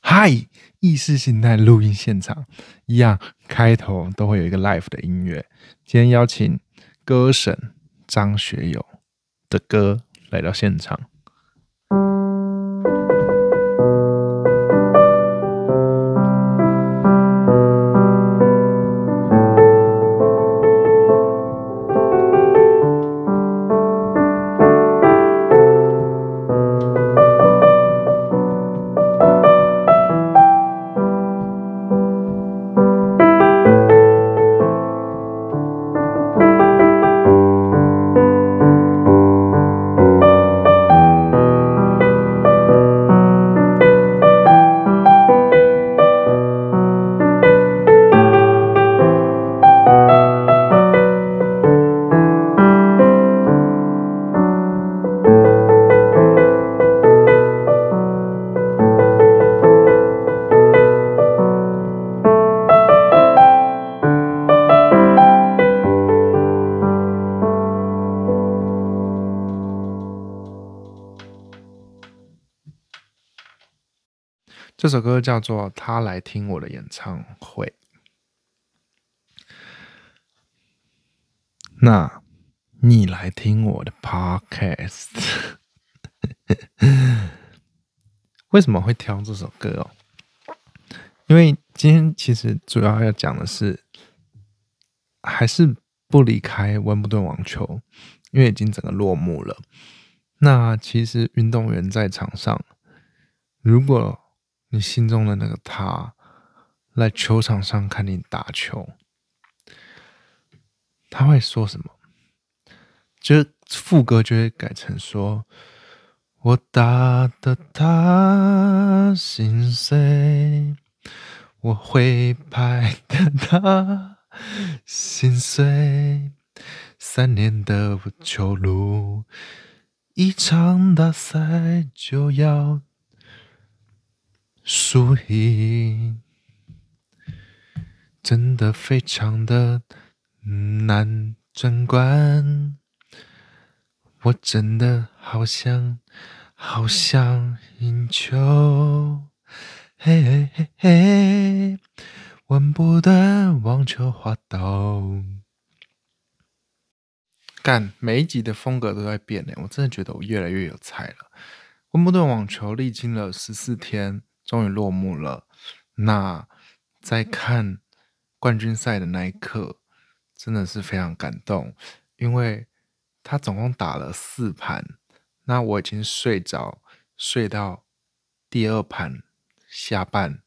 嗨，意识形态录音现场一样，开头都会有一个 live 的音乐。今天邀请歌神张学友的歌来到现场。这首歌叫做《他来听我的演唱会》。那你来听我的 Podcast？为什么会挑这首歌哦？因为今天其实主要要讲的是，还是不离开温布顿网球，因为已经整个落幕了。那其实运动员在场上，如果你心中的那个他来球场上看你打球，他会说什么？就副歌就会改成说：“我打的他心碎，我会拍的他心碎。三年的球路，一场大赛就要。”输赢真的非常的难争冠，我真的好想好想赢球，嘿嘿嘿嘿，温布顿网球滑道。看，每一集的风格都在变呢，我真的觉得我越来越有才了。温布顿网球历经了十四天。终于落幕了。那在看冠军赛的那一刻，真的是非常感动，因为他总共打了四盘，那我已经睡着，睡到第二盘下半，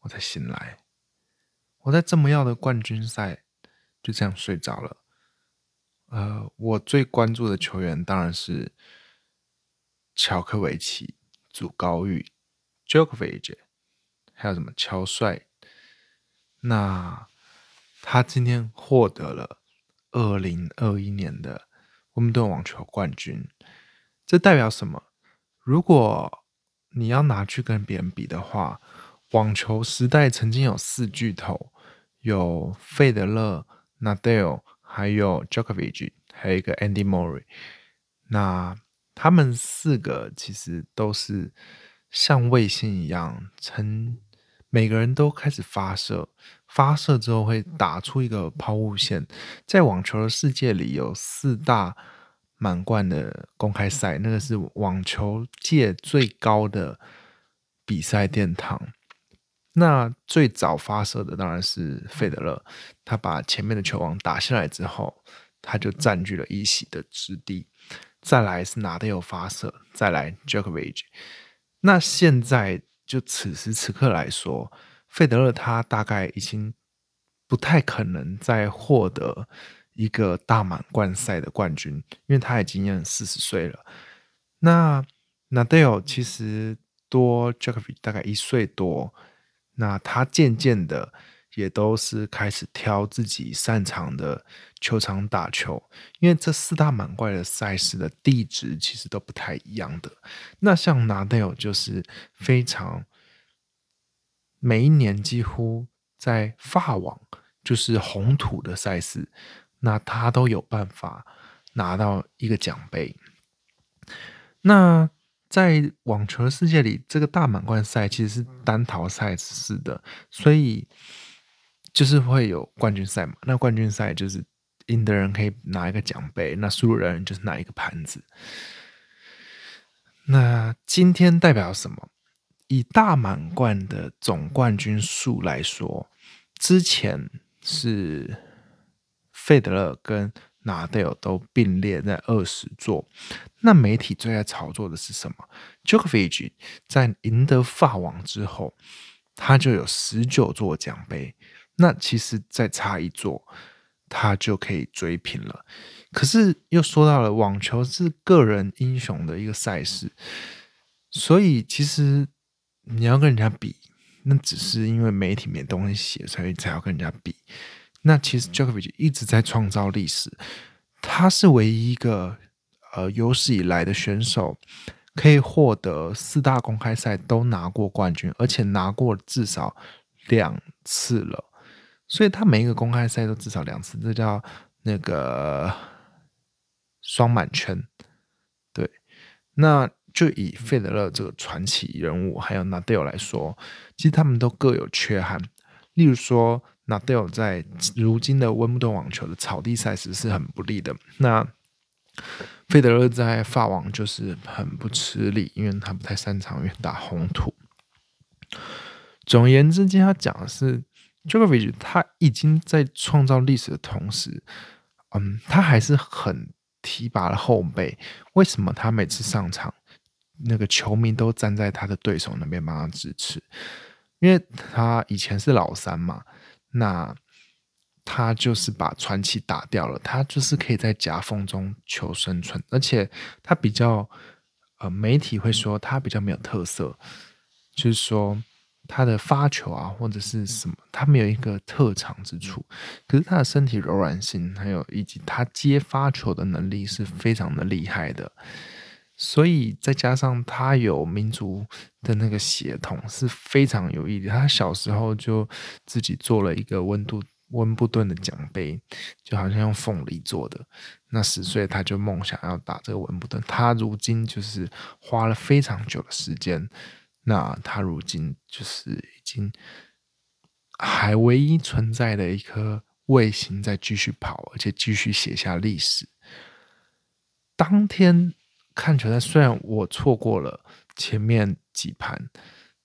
我才醒来。我在这么要的冠军赛就这样睡着了。呃，我最关注的球员当然是乔科维奇、祖高域。Jokovic，还有什么乔帅？那他今天获得了二零二一年的温顿网球冠军，这代表什么？如果你要拿去跟别人比的话，网球时代曾经有四巨头，有费德勒、Nadal，还有 Jokovic，还有一个 Andy Murray。那他们四个其实都是。像卫星一样，成每个人都开始发射，发射之后会打出一个抛物线。在网球的世界里，有四大满贯的公开赛，那个是网球界最高的比赛殿堂。那最早发射的当然是费德勒，他把前面的球王打下来之后，他就占据了一席的之地。再来是拿德尔发射，再来 Djokovic。那现在就此时此刻来说，费德勒他大概已经不太可能再获得一个大满贯赛的冠军，因为他已经四十岁了。那纳德尔其实多 j a c o b 大概一岁多，那他渐渐的。也都是开始挑自己擅长的球场打球，因为这四大满贯的赛事的地址其实都不太一样的。那像拿德尔就是非常每一年几乎在法网就是红土的赛事，那他都有办法拿到一个奖杯。那在网球世界里，这个大满贯赛其实是单淘赛式的，所以就是会有冠军赛嘛。那冠军赛就是赢的人可以拿一个奖杯，那输的人就是拿一个盘子。那今天代表什么？以大满贯的总冠军数来说，之前是费德勒跟纳德尔都并列在二十座。那媒体最爱炒作的是什么？Jokovic 在赢得法网之后，他就有十九座奖杯。那其实再差一座，他就可以追平了。可是又说到了，网球是个人英雄的一个赛事，所以其实。你要跟人家比，那只是因为媒体没东西写，所以才要跟人家比。那其实 Jokovic 一直在创造历史，他是唯一一个呃有史以来的选手可以获得四大公开赛都拿过冠军，而且拿过至少两次了。所以他每一个公开赛都至少两次，这叫那个双满圈。对，那。就以费德勒这个传奇人物，还有纳德尔来说，其实他们都各有缺憾。例如说，纳德尔在如今的温布顿网球的草地赛事是很不利的。那费德勒在法网就是很不吃力，因为他不太擅长于打红土。总而言之，今天要讲的是 j o k o v i c 他已经在创造历史的同时，嗯，他还是很提拔了后辈。为什么他每次上场？那个球迷都站在他的对手那边帮他支持，因为他以前是老三嘛，那他就是把传奇打掉了，他就是可以在夹缝中求生存，而且他比较呃，媒体会说他比较没有特色，就是说他的发球啊或者是什么，他没有一个特长之处，可是他的身体柔软性还有以及他接发球的能力是非常的厉害的。所以再加上他有民族的那个血统是非常有意义。他小时候就自己做了一个温度温布顿的奖杯，就好像用凤梨做的。那十岁他就梦想要打这个温布顿。他如今就是花了非常久的时间。那他如今就是已经还唯一存在的一颗卫星在继续跑，而且继续写下历史。当天。看球赛，虽然我错过了前面几盘，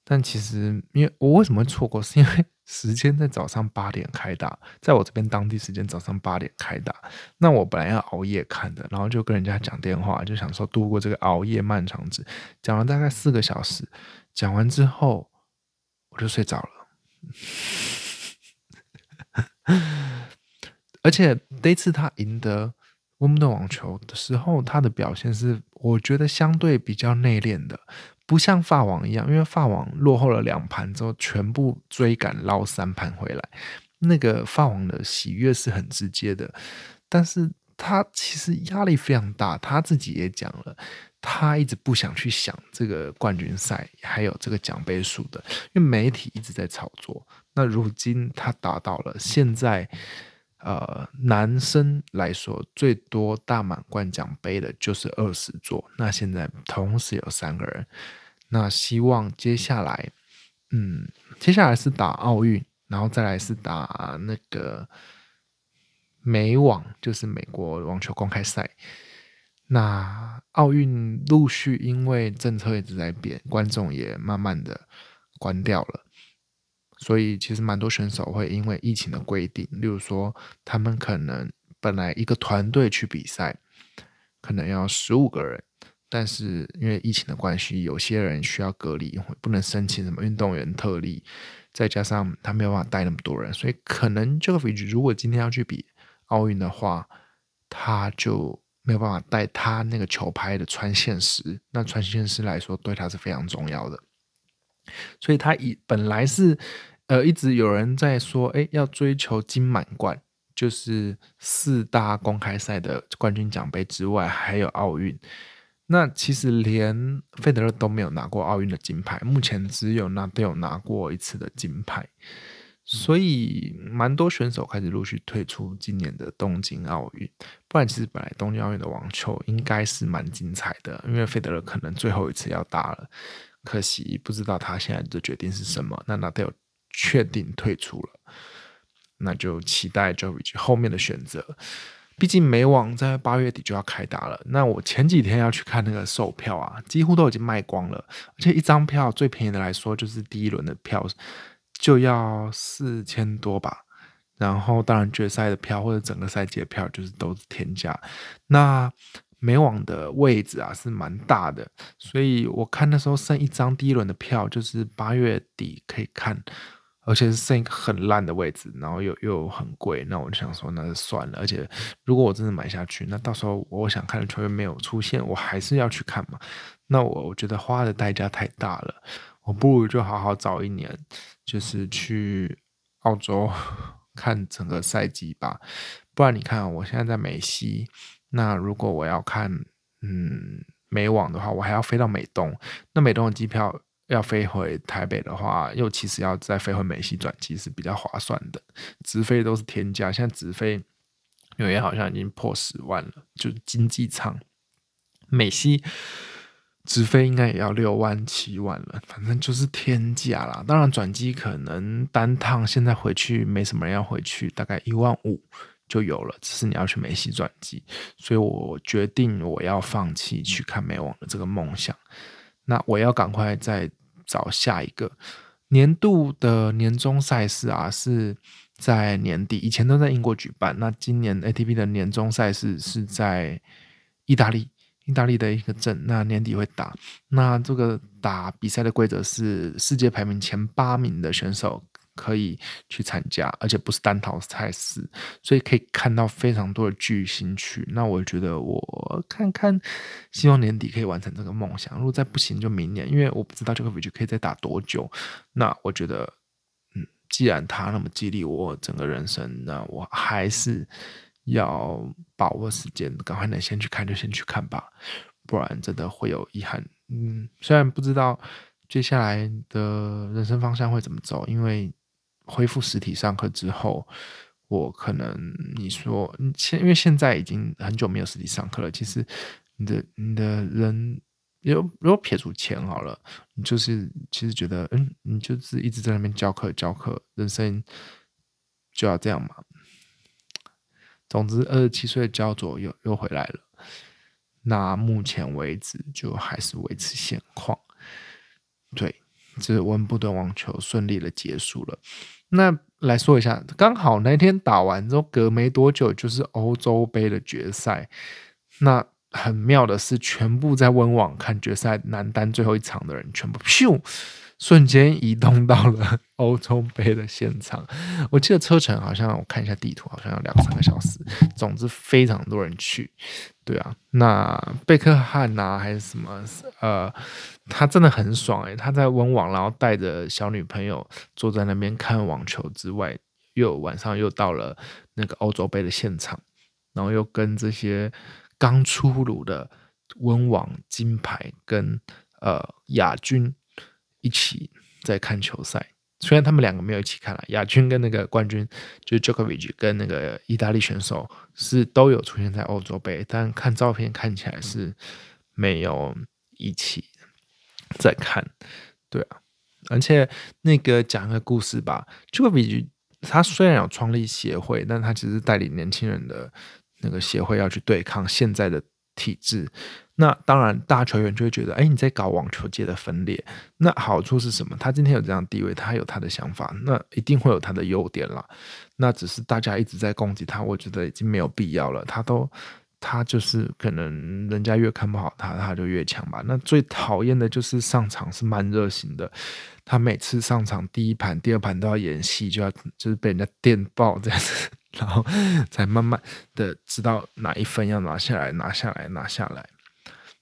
但其实因为我为什么会错过，是因为时间在早上八点开打，在我这边当地时间早上八点开打，那我本来要熬夜看的，然后就跟人家讲电话，就想说度过这个熬夜漫长日，讲了大概四个小时，讲完之后我就睡着了，而且这次他赢得。温布顿网球的时候，他的表现是我觉得相对比较内敛的，不像法网一样，因为法网落后了两盘之后，全部追赶捞三盘回来，那个法网的喜悦是很直接的。但是他其实压力非常大，他自己也讲了，他一直不想去想这个冠军赛还有这个奖杯数的，因为媒体一直在炒作。那如今他达到了，现在。呃，男生来说，最多大满贯奖杯的就是二十座。那现在同时有三个人，那希望接下来，嗯，接下来是打奥运，然后再来是打那个美网，就是美国网球公开赛。那奥运陆续因为政策一直在变，观众也慢慢的关掉了。所以其实蛮多选手会因为疫情的规定，例如说他们可能本来一个团队去比赛，可能要十五个人，但是因为疫情的关系，有些人需要隔离，不能申请什么运动员特例，再加上他没有办法带那么多人，所以可能这个飞局如果今天要去比奥运的话，他就没有办法带他那个球拍的穿线师，那穿线师来说对他是非常重要的，所以他以本来是。呃，一直有人在说，哎，要追求金满贯，就是四大公开赛的冠军奖杯之外，还有奥运。那其实连费德勒都没有拿过奥运的金牌，目前只有拿都有拿过一次的金牌。所以蛮多选手开始陆续退出今年的东京奥运。不然，其实本来东京奥运的网球应该是蛮精彩的，因为费德勒可能最后一次要打了。可惜不知道他现在的决定是什么。那纳德尔确定退出了，那就期待 Jovic 后面的选择。毕竟美网在八月底就要开打了。那我前几天要去看那个售票啊，几乎都已经卖光了。而且一张票最便宜的来说，就是第一轮的票就要四千多吧。然后当然决赛的票或者整个赛季的票就是都是天价。那美网的位置啊是蛮大的，所以我看那时候剩一张第一轮的票，就是八月底可以看，而且是剩一个很烂的位置，然后又又很贵，那我就想说那就算了。而且如果我真的买下去，那到时候我想看的球员没有出现，我还是要去看嘛。那我我觉得花的代价太大了，我不如就好好早一年，就是去澳洲 看整个赛季吧。不然你看，我现在在美西。那如果我要看，嗯，美网的话，我还要飞到美东。那美东的机票要飞回台北的话，又其实要再飞回美西转机是比较划算的。直飞都是天价，现在直飞纽约好像已经破十万了，就是经济舱。美西直飞应该也要六万七万了，反正就是天价啦。当然转机可能单趟现在回去没什么人要回去，大概一万五。就有了，只是你要去梅西转机，所以我决定我要放弃去看美网的这个梦想。那我要赶快在找下一个年度的年终赛事啊，是在年底，以前都在英国举办。那今年 ATP 的年终赛事是在意大利，意大利的一个镇，那年底会打。那这个打比赛的规则是世界排名前八名的选手。可以去参加，而且不是单淘赛事，所以可以看到非常多的巨星去。那我觉得我看看，希望年底可以完成这个梦想。如果再不行，就明年，因为我不知道这个 v i 可以再打多久。那我觉得，嗯，既然他那么激励我整个人生，那我还是要把握时间，赶快能先去看就先去看吧，不然真的会有遗憾。嗯，虽然不知道接下来的人生方向会怎么走，因为。恢复实体上课之后，我可能你说，现因为现在已经很久没有实体上课了。其实你的你的人，如如果撇除钱好了，你就是其实觉得，嗯，你就是一直在那边教课教课，人生就要这样嘛。总之，二十七岁的焦灼又又回来了。那目前为止，就还是维持现况。对。这温布顿网球顺利的结束了。那来说一下，刚好那天打完之后，隔没多久就是欧洲杯的决赛。那很妙的是，全部在温网看决赛男单最后一场的人，全部咻。瞬间移动到了欧洲杯的现场，我记得车程好像我看一下地图，好像要两三个小时。总之非常多人去，对啊，那贝克汉呐还是什么，呃，他真的很爽诶，他在温网，然后带着小女朋友坐在那边看网球之外，又晚上又到了那个欧洲杯的现场，然后又跟这些刚出炉的温网金牌跟呃亚军。一起在看球赛，虽然他们两个没有一起看了，亚军跟那个冠军就是 Jokovic 跟那个意大利选手是都有出现在欧洲杯，但看照片看起来是没有一起在看，对啊，而且那个讲个故事吧，Djokovic 他虽然有创立协会，但他其实带领年轻人的那个协会要去对抗现在的体制。那当然，大球员就会觉得，哎，你在搞网球界的分裂。那好处是什么？他今天有这样地位，他有他的想法，那一定会有他的优点啦。那只是大家一直在攻击他，我觉得已经没有必要了。他都，他就是可能人家越看不好他，他就越强吧。那最讨厌的就是上场是慢热型的，他每次上场第一盘、第二盘都要演戏，就要就是被人家电爆这样子，然后 才慢慢的知道哪一分要拿下来，拿下来，拿下来。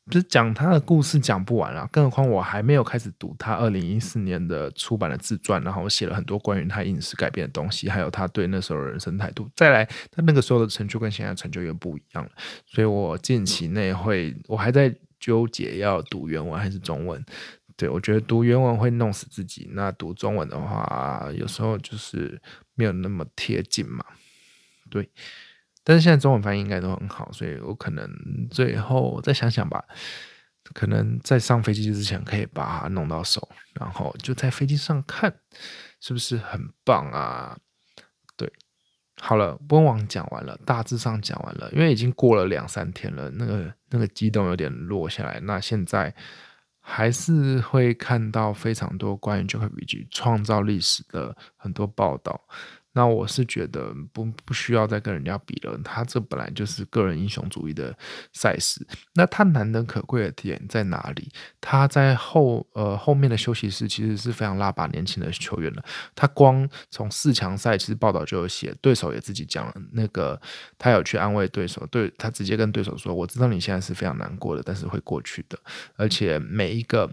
就是讲他的故事讲不完啊，更何况我还没有开始读他二零一四年的出版的自传，然后我写了很多关于他饮食改变的东西，还有他对那时候的人生态度。再来，他那个时候的成就跟现在成就又不一样了，所以我近期内会，我还在纠结要读原文还是中文。对我觉得读原文会弄死自己，那读中文的话，有时候就是没有那么贴近嘛。对，但是现在中文翻译应该都很好，所以我可能最后再想想吧。可能在上飞机之前可以把它弄到手，然后就在飞机上看，是不是很棒啊？对，好了，温网讲完了，大致上讲完了，因为已经过了两三天了，那个那个激动有点落下来。那现在还是会看到非常多关于 Djokovic 创造历史的很多报道。那我是觉得不不需要再跟人家比了，他这本来就是个人英雄主义的赛事。那他难能可贵的点在哪里？他在后呃后面的休息室其实是非常拉拔年轻的球员了。他光从四强赛其实报道就有写，对手也自己讲了，那个他有去安慰对手，对他直接跟对手说：“我知道你现在是非常难过的，但是会过去的。”而且每一个。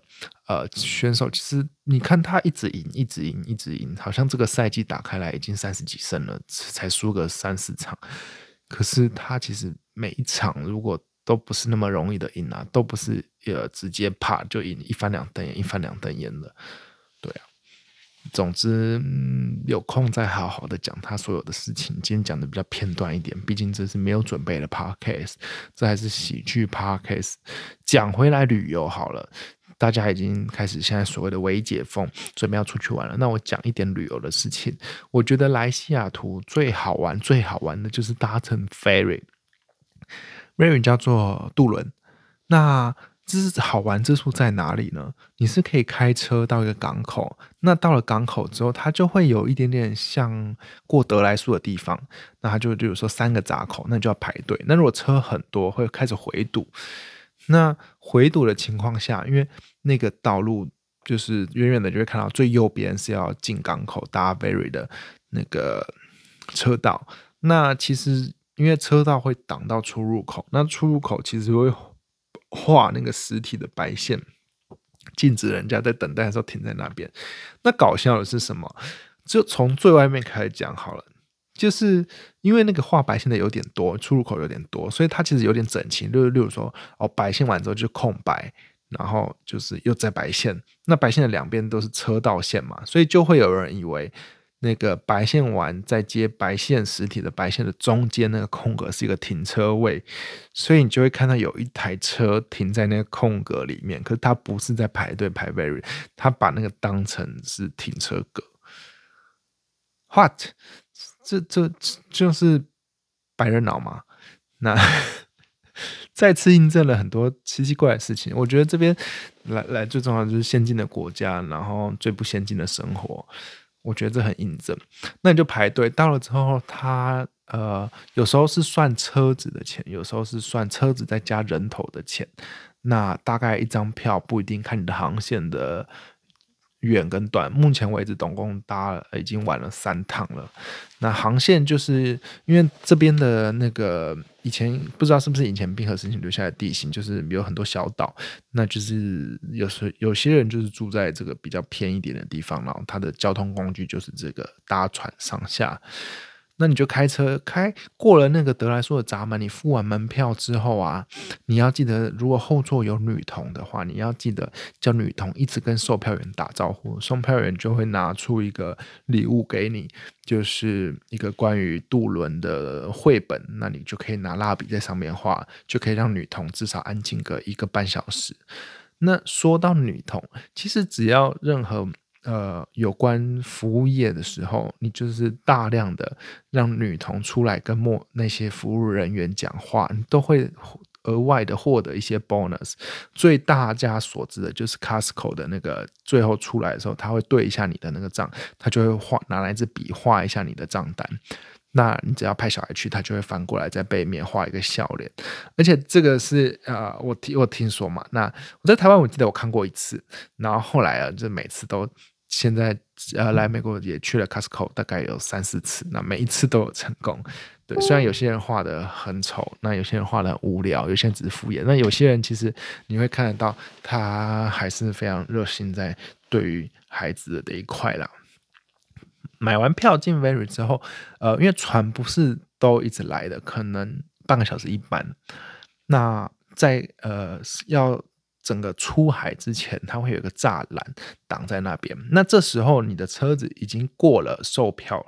呃，选手其实你看他一直赢，一直赢，一直赢，好像这个赛季打开来已经三十几胜了，才输个三四场。可是他其实每一场如果都不是那么容易的赢啊，都不是呃直接啪就赢一翻两瞪眼，一翻两瞪眼的。对啊，总之有空再好好的讲他所有的事情。今天讲的比较片段一点，毕竟这是没有准备的 podcast，这还是喜剧 podcast。讲回来旅游好了。大家已经开始现在所谓的微解封，准备要出去玩了。那我讲一点旅游的事情。我觉得来西雅图最好玩、最好玩的就是搭乘 ferry，ferry 叫做渡轮。那这是好玩之处在哪里呢？你是可以开车到一个港口，那到了港口之后，它就会有一点点像过德莱树的地方。那它就就有说三个闸口，那你就要排队。那如果车很多，会开始回堵。那回堵的情况下，因为那个道路就是远远的就会看到最右边是要进港口搭 Very 的那个车道。那其实因为车道会挡到出入口，那出入口其实会画那个实体的白线，禁止人家在等待的时候停在那边。那搞笑的是什么？就从最外面开始讲好了。就是因为那个画白线的有点多，出入口有点多，所以它其实有点整齐。就例如说，哦，白线完之后就空白，然后就是又在白线。那白线的两边都是车道线嘛，所以就会有人以为那个白线完再接白线实体的白线的中间那个空格是一个停车位，所以你就会看到有一台车停在那个空格里面，可是它不是在排队排 very，他把那个当成是停车格。What？这这就是白人脑嘛？那再次印证了很多奇奇怪的事情。我觉得这边来来最重要就是先进的国家，然后最不先进的生活。我觉得这很印证。那你就排队到了之后，他呃有时候是算车子的钱，有时候是算车子再加人头的钱。那大概一张票不一定看你的航线的。远跟短，目前为止总共搭了已经玩了三趟了。那航线就是因为这边的那个以前不知道是不是以前冰河时期留下的地形，就是有很多小岛，那就是有时有些人就是住在这个比较偏一点的地方，然后他的交通工具就是这个搭船上下。那你就开车开过了那个德莱素的闸门，你付完门票之后啊，你要记得，如果后座有女童的话，你要记得叫女童一直跟售票员打招呼，售票员就会拿出一个礼物给你，就是一个关于渡轮的绘本，那你就可以拿蜡笔在上面画，就可以让女童至少安静个一个半小时。那说到女童，其实只要任何。呃，有关服务业的时候，你就是大量的让女童出来跟莫那些服务人员讲话，你都会额外的获得一些 bonus。最大家所知的就是 Costco 的那个，最后出来的时候，他会对一下你的那个账，他就会画拿来一支笔画一下你的账单。那你只要派小孩去，他就会翻过来在背面画一个笑脸。而且这个是呃，我听我听说嘛，那我在台湾我记得我看过一次，然后后来啊，就每次都。现在呃来美国也去了 Costco，大概有三四次，那每一次都有成功。对，虽然有些人画的很丑，那有些人画的很无聊，有些人只是敷衍，那有些人其实你会看得到他还是非常热心在对于孩子的一块啦。买完票进 Very 之后，呃，因为船不是都一直来的，可能半个小时一班。那在呃要整个出海之前，它会有一个栅栏挡在那边。那这时候你的车子已经过了售票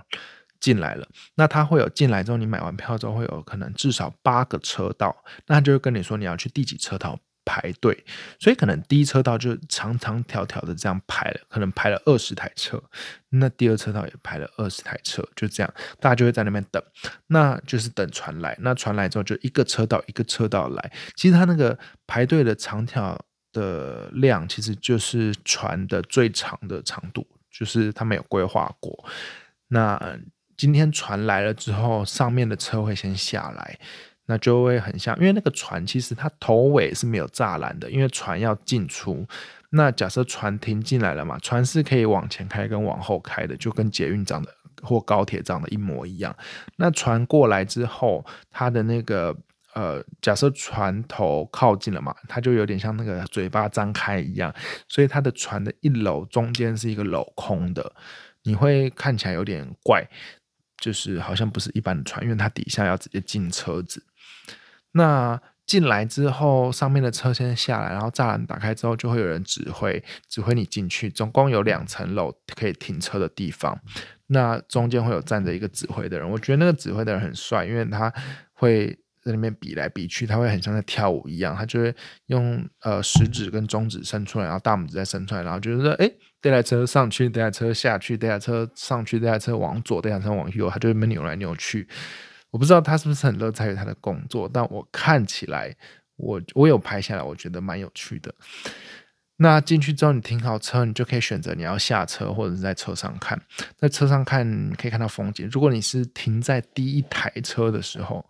进来了，那它会有进来之后，你买完票之后会有可能至少八个车道，那就会跟你说你要去第几车道。排队，所以可能第一车道就长长条条的这样排了，可能排了二十台车，那第二车道也排了二十台车，就这样，大家就会在那边等，那就是等船来，那船来之后就一个车道一个车道来，其实它那个排队的长条的量，其实就是船的最长的长度，就是他们有规划过。那今天船来了之后，上面的车会先下来。那就会很像，因为那个船其实它头尾是没有栅栏的，因为船要进出。那假设船停进来了嘛，船是可以往前开跟往后开的，就跟捷运长的或高铁长的一模一样。那船过来之后，它的那个呃，假设船头靠近了嘛，它就有点像那个嘴巴张开一样，所以它的船的一楼中间是一个镂空的，你会看起来有点怪，就是好像不是一般的船，因为它底下要直接进车子。那进来之后，上面的车先下来，然后栅栏打开之后，就会有人指挥，指挥你进去。总共有两层楼可以停车的地方，那中间会有站着一个指挥的人。我觉得那个指挥的人很帅，因为他会在那边比来比去，他会很像在跳舞一样，他就会用呃食指跟中指伸出来，然后大拇指再伸出来，然后就是说，哎，这台车上去，这台车下去，这台车上去，这台车往左，这台车往右，他就会扭来扭去。我不知道他是不是很乐在于他的工作，但我看起来，我我有拍下来，我觉得蛮有趣的。那进去之后，你停好车，你就可以选择你要下车或者是在车上看。在车上看可以看到风景。如果你是停在第一台车的时候，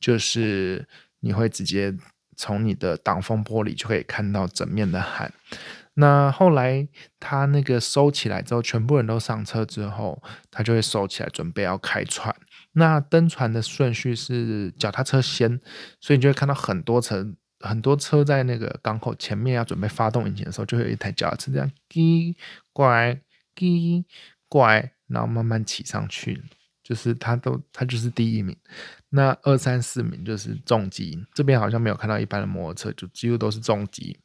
就是你会直接从你的挡风玻璃就可以看到整面的海。那后来他那个收起来之后，全部人都上车之后，他就会收起来，准备要开船。那登船的顺序是脚踏车先，所以你就会看到很多车，很多车在那个港口前面要准备发动引擎的时候，就会有一台脚踏车这样滴过来，滴过来，然后慢慢骑上去，就是他都他就是第一名。那二三四名就是重机，这边好像没有看到一般的摩托车，就几乎都是重机。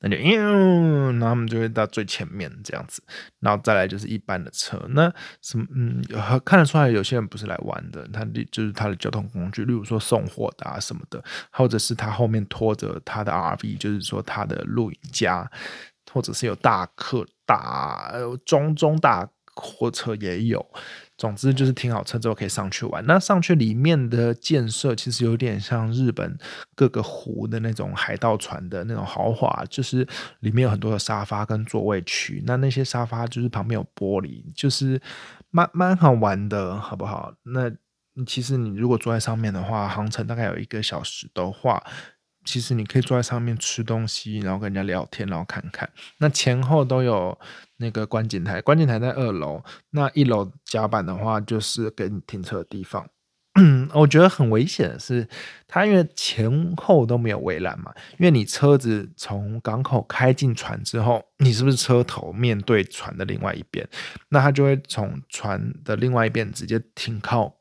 那就，然后他们就会到最前面这样子，然后再来就是一般的车。那什么，嗯，看得出来有些人不是来玩的，他就是他的交通工具，例如说送货的啊什么的，或者是他后面拖着他的 RV，就是说他的露营家，或者是有大客大中中大货车也有。总之就是停好车之后可以上去玩。那上去里面的建设其实有点像日本各个湖的那种海盗船的那种豪华，就是里面有很多的沙发跟座位区。那那些沙发就是旁边有玻璃，就是蛮蛮好玩的，好不好？那其实你如果坐在上面的话，航程大概有一个小时的话。其实你可以坐在上面吃东西，然后跟人家聊天，然后看看。那前后都有那个观景台，观景台在二楼。那一楼甲板的话，就是给你停车的地方。我觉得很危险的是，它因为前后都没有围栏嘛，因为你车子从港口开进船之后，你是不是车头面对船的另外一边？那它就会从船的另外一边直接停靠。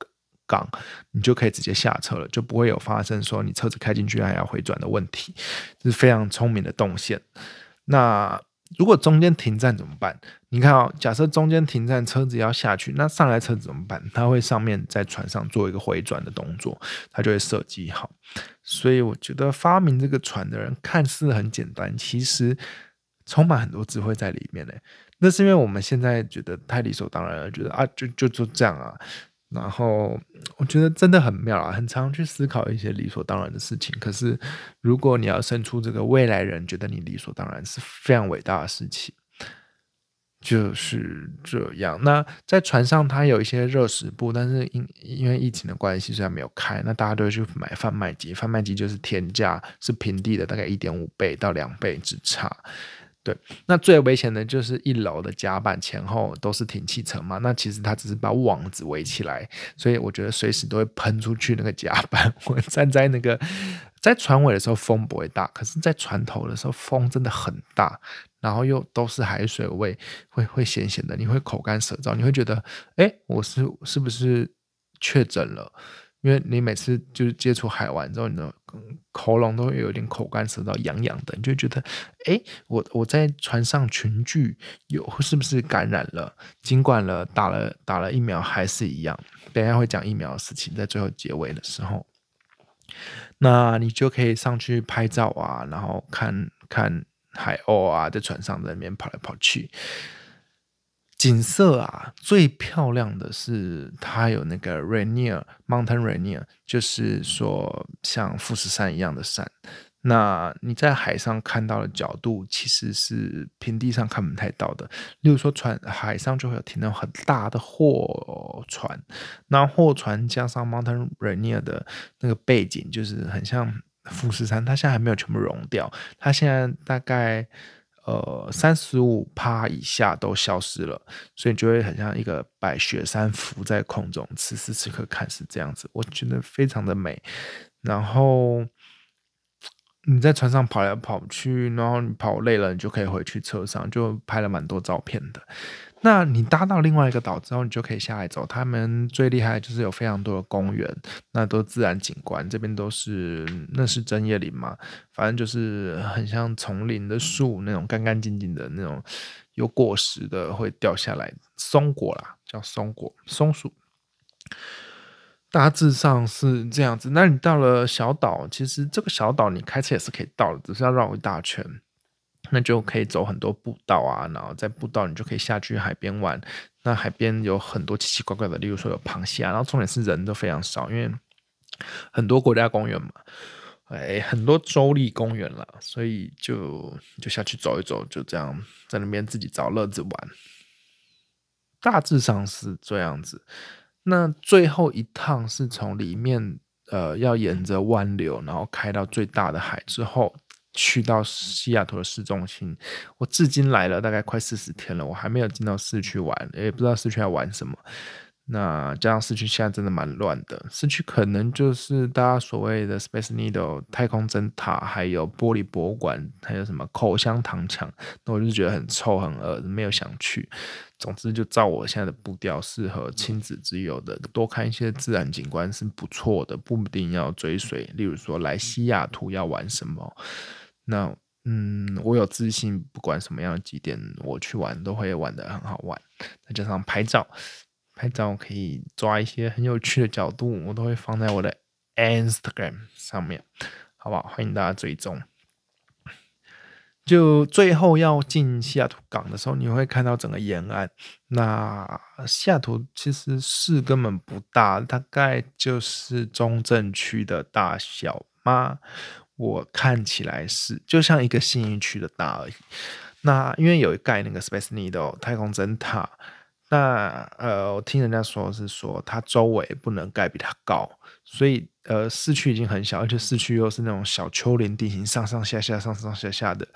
港，你就可以直接下车了，就不会有发生说你车子开进去还要回转的问题，这是非常聪明的动线。那如果中间停站怎么办？你看啊，假设中间停站，车子要下去，那上来车子怎么办？它会上面在船上做一个回转的动作，它就会设计好。所以我觉得发明这个船的人看似很简单，其实充满很多智慧在里面呢。那是因为我们现在觉得太理所当然了，觉得啊，就就就这样啊。然后我觉得真的很妙啊，很常去思考一些理所当然的事情。可是如果你要生出这个未来人觉得你理所当然，是非常伟大的事情。就是这样。那在船上，它有一些热食部，但是因因为疫情的关系，虽然没有开，那大家都会去买贩卖机。贩卖机就是天价，是平地的大概一点五倍到两倍之差。对，那最危险的就是一楼的甲板前后都是停气层嘛，那其实它只是把网子围起来，所以我觉得随时都会喷出去那个甲板。我站在那个在船尾的时候风不会大，可是在船头的时候风真的很大，然后又都是海水味，会会咸咸的，你会口干舌燥，你会觉得，哎，我是是不是确诊了？因为你每次就是接触海湾之后，你的喉咙都会有点口干舌燥、痒痒的，你就觉得，哎，我我在船上群聚有是不是感染了？尽管了打了打了疫苗还是一样。等下会讲疫苗的事情，在最后结尾的时候，那你就可以上去拍照啊，然后看看海鸥啊，在船上在那边跑来跑去。景色啊，最漂亮的是它有那个 Rainier Mountain Rainier，就是说像富士山一样的山。那你在海上看到的角度，其实是平地上看不太到的。例如说，船海上就会有停到很大的货船，那货船加上 Mountain Rainier 的那个背景，就是很像富士山。它现在还没有全部融掉，它现在大概。呃，三十五趴以下都消失了，所以你就会很像一个白雪山浮在空中。此时此刻看是这样子，我觉得非常的美。然后你在船上跑来跑去，然后你跑累了，你就可以回去车上，就拍了蛮多照片的。那你搭到另外一个岛之后，你就可以下来走。他们最厉害就是有非常多的公园，那都自然景观。这边都是那是针叶林嘛，反正就是很像丛林的树那种干干净净的那种，有果实的会掉下来，松果啦，叫松果松树。大致上是这样子。那你到了小岛，其实这个小岛你开车也是可以到的，只是要绕一大圈。那就可以走很多步道啊，然后在步道你就可以下去海边玩。那海边有很多奇奇怪怪的，例如说有螃蟹啊，然后重点是人都非常少，因为很多国家公园嘛，哎，很多州立公园了，所以就就下去走一走，就这样在那边自己找乐子玩。大致上是这样子。那最后一趟是从里面呃要沿着湾流，然后开到最大的海之后。去到西雅图的市中心，我至今来了大概快四十天了，我还没有进到市区玩，也不知道市区要玩什么。那加上市区现在真的蛮乱的，市区可能就是大家所谓的 Space Needle 太空针塔，还有玻璃博物馆，还有什么口香糖墙，那我就觉得很臭很恶没有想去。总之，就照我现在的步调，适合亲子之友的，多看一些自然景观是不错的，不一定要追随。例如说来西雅图要玩什么？那嗯，我有自信，不管什么样的景点，我去玩都会玩的很好玩。再加上拍照，拍照可以抓一些很有趣的角度，我都会放在我的 Instagram 上面，好不好？欢迎大家追踪。就最后要进西雅图港的时候，你会看到整个沿岸。那西雅图其实市根本不大，大概就是中正区的大小吗？我看起来是就像一个新一区的大而已。那因为有盖那个 Space Needle 太空针塔，那呃，我听人家说是说它周围不能盖比它高，所以呃，市区已经很小，而且市区又是那种小丘陵地形，上上下下、上上下下的。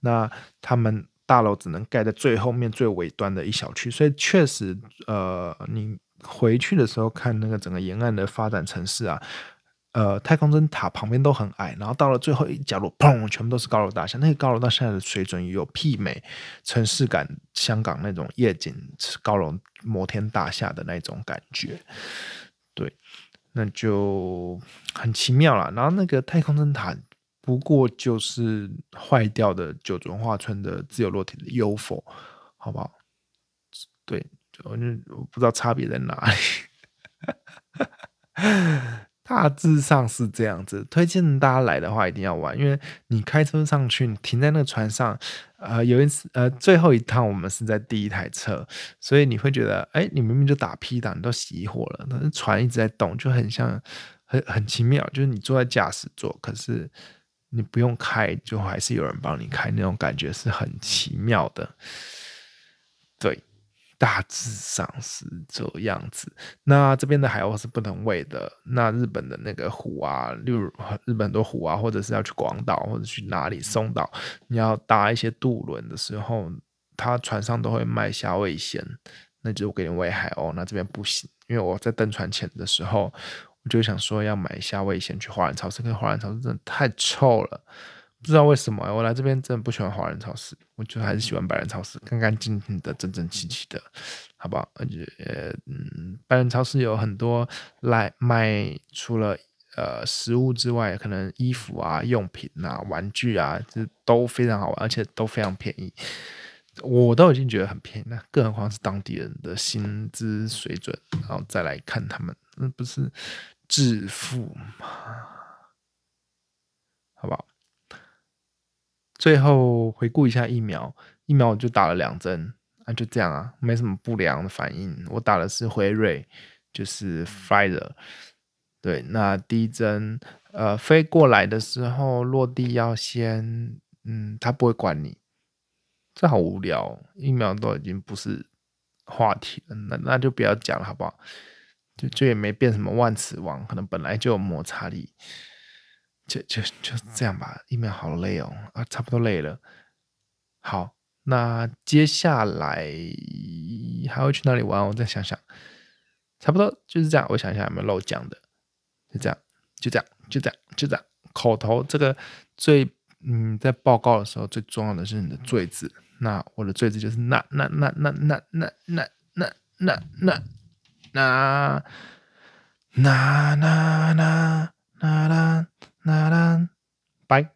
那他们大楼只能盖在最后面最尾端的一小区，所以确实呃，你回去的时候看那个整个沿岸的发展城市啊。呃，太空针塔旁边都很矮，然后到了最后一角落，砰，全部都是高楼大厦。那个高楼大厦的水准有媲美城市感，香港那种夜景高楼摩天大厦的那种感觉。对，那就很奇妙了。然后那个太空针塔不过就是坏掉的九文化村的自由落体的 UFO，好不好？对，我就我不知道差别在哪里。大致上是这样子，推荐大家来的话一定要玩，因为你开车上去，你停在那个船上，呃，有一次，呃，最后一趟我们是在第一台车，所以你会觉得，哎，你明明就打 P 档，你都熄火了，但是船一直在动，就很像，很很奇妙，就是你坐在驾驶座，可是你不用开，就还是有人帮你开，那种感觉是很奇妙的，对。大致上是这样子。那这边的海鸥是不能喂的。那日本的那个湖啊，例如日本很多湖啊，或者是要去广岛或者去哪里松岛，你要搭一些渡轮的时候，他船上都会卖虾味鲜，那就给你喂海鸥。那这边不行，因为我在登船前的时候，我就想说要买虾味鲜去华人超市，可是华人超市真的太臭了。不知道为什么，我来这边真的不喜欢华人超市，我觉得还是喜欢白人超市，干干净净的、整整齐齐的。好不好？而且，嗯，百人超市有很多来卖，除了呃食物之外，可能衣服啊、用品啊、玩具啊，这都非常好玩，而且都非常便宜。我都已经觉得很便宜，那更何况是当地人的薪资水准，然后再来看他们，那不是致富吗？好不好？最后回顾一下疫苗，疫苗我就打了两针。那就这样啊，没什么不良的反应。我打的是辉瑞，就是 Pfizer。对，那第一针，呃，飞过来的时候落地要先，嗯，他不会管你，这好无聊。疫苗都已经不是话题了，那那就不要讲了，好不好？就就也没变什么万磁王，可能本来就有摩擦力，就就就这样吧。疫苗好累哦，啊，差不多累了。好。那接下来还会去哪里玩？我再想想，差不多就是这样。我想一下有没有漏讲的，就这样，就这样，就这样，就这样。口头这个最嗯，在报告的时候最重要的是你的“最”字。那我的“最”字就是那那那那那那那那那那那那那那那 Na-dan. Bye.